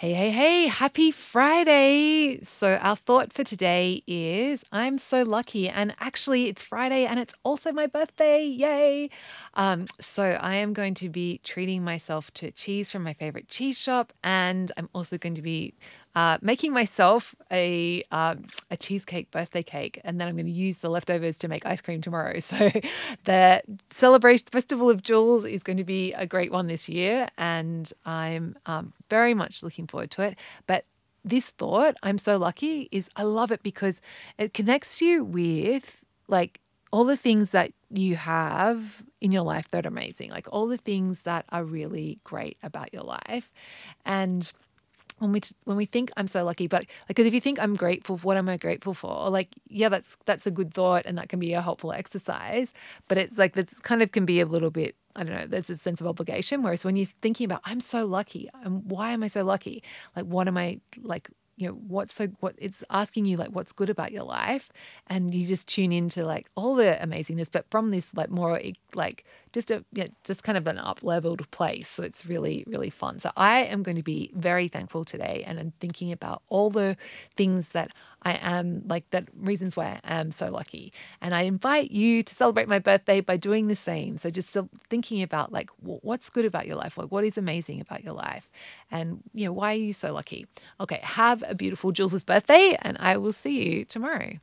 Hey, hey, hey, happy Friday. So, our thought for today is I'm so lucky. And actually, it's Friday and it's also my birthday. Yay. Um, so, I am going to be treating myself to cheese from my favorite cheese shop. And I'm also going to be uh, making myself a uh, a cheesecake birthday cake, and then I'm going to use the leftovers to make ice cream tomorrow. So the celebration festival of Jules is going to be a great one this year, and I'm um, very much looking forward to it. But this thought, I'm so lucky, is I love it because it connects you with like all the things that you have in your life that are amazing, like all the things that are really great about your life, and when we when we think I'm so lucky, but like because if you think I'm grateful, for what am I grateful for? Like yeah, that's that's a good thought, and that can be a helpful exercise. But it's like that's kind of can be a little bit I don't know. There's a sense of obligation. Whereas when you're thinking about I'm so lucky, and why am I so lucky? Like what am I like? You know what's so what it's asking you like what's good about your life, and you just tune into like all the amazingness, but from this like more like just a yeah, just kind of an up leveled place. So it's really, really fun. So I am going to be very thankful today and I'm thinking about all the things that I am like that reasons why I am so lucky. And I invite you to celebrate my birthday by doing the same. So just thinking about like what's good about your life, like what is amazing about your life, and you know why are you so lucky? Okay, have a beautiful Jules's birthday, and I will see you tomorrow.